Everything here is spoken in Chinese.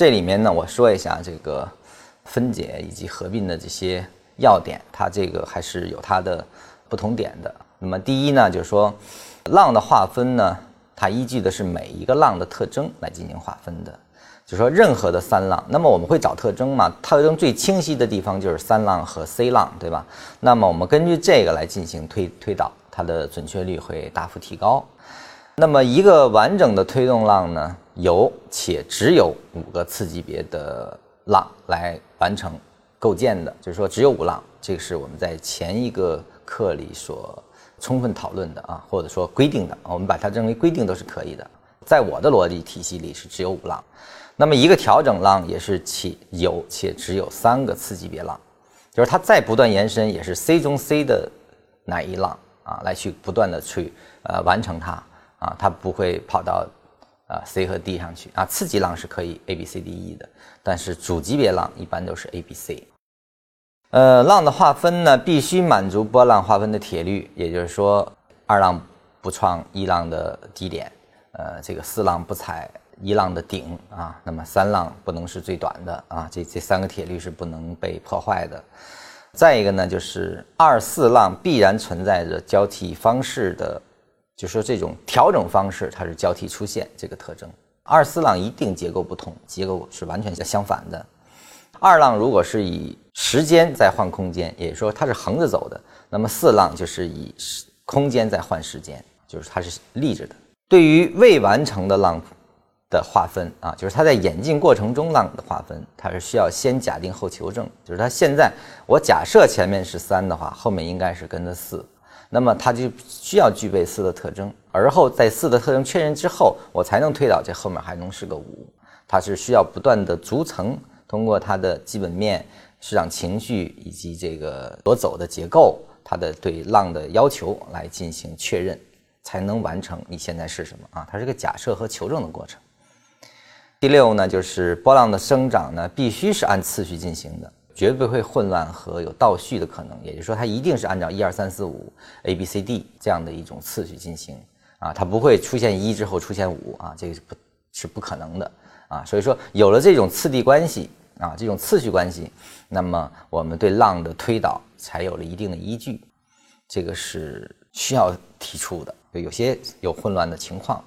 这里面呢，我说一下这个分解以及合并的这些要点，它这个还是有它的不同点的。那么第一呢，就是说浪的划分呢，它依据的是每一个浪的特征来进行划分的。就说任何的三浪，那么我们会找特征嘛？特征最清晰的地方就是三浪和 C 浪，对吧？那么我们根据这个来进行推推导，它的准确率会大幅提高。那么一个完整的推动浪呢，有且只有五个次级别的浪来完成构建的，就是说只有五浪，这个是我们在前一个课里所充分讨论的啊，或者说规定的，我们把它认为规定都是可以的。在我的逻辑体系里是只有五浪。那么一个调整浪也是且有且只有三个次级别浪，就是它再不断延伸也是 C 中 C 的哪一浪啊，来去不断的去呃完成它啊，它不会跑到啊 C 和 D 上去啊。次级浪是可以 A B C D E 的，但是主级别浪一般都是 A B C。呃，浪的划分呢，必须满足波浪划分的铁律，也就是说二浪不创一浪的低点，呃，这个四浪不踩。一浪的顶啊，那么三浪不能是最短的啊，这这三个铁律是不能被破坏的。再一个呢，就是二四浪必然存在着交替方式的，就说这种调整方式它是交替出现这个特征。二四浪一定结构不同，结构是完全相反的。二浪如果是以时间在换空间，也就是说它是横着走的，那么四浪就是以空间在换时间，就是它是立着的。对于未完成的浪。的划分啊，就是它在演进过程中浪的划分，它是需要先假定后求证。就是它现在我假设前面是三的话，后面应该是跟着四，那么它就需要具备四的特征。而后在四的特征确认之后，我才能推导这后面还能是个五。它是需要不断的逐层通过它的基本面、市场情绪以及这个所走的结构，它的对浪的要求来进行确认，才能完成你现在是什么啊？它是个假设和求证的过程。第六呢，就是波浪的生长呢，必须是按次序进行的，绝不会混乱和有倒序的可能。也就是说，它一定是按照一二三四五 A B C D 这样的一种次序进行啊，它不会出现一之后出现五啊，这个是不是不可能的啊。所以说，有了这种次第关系啊，这种次序关系，那么我们对浪的推导才有了一定的依据。这个是需要提出的，有些有混乱的情况。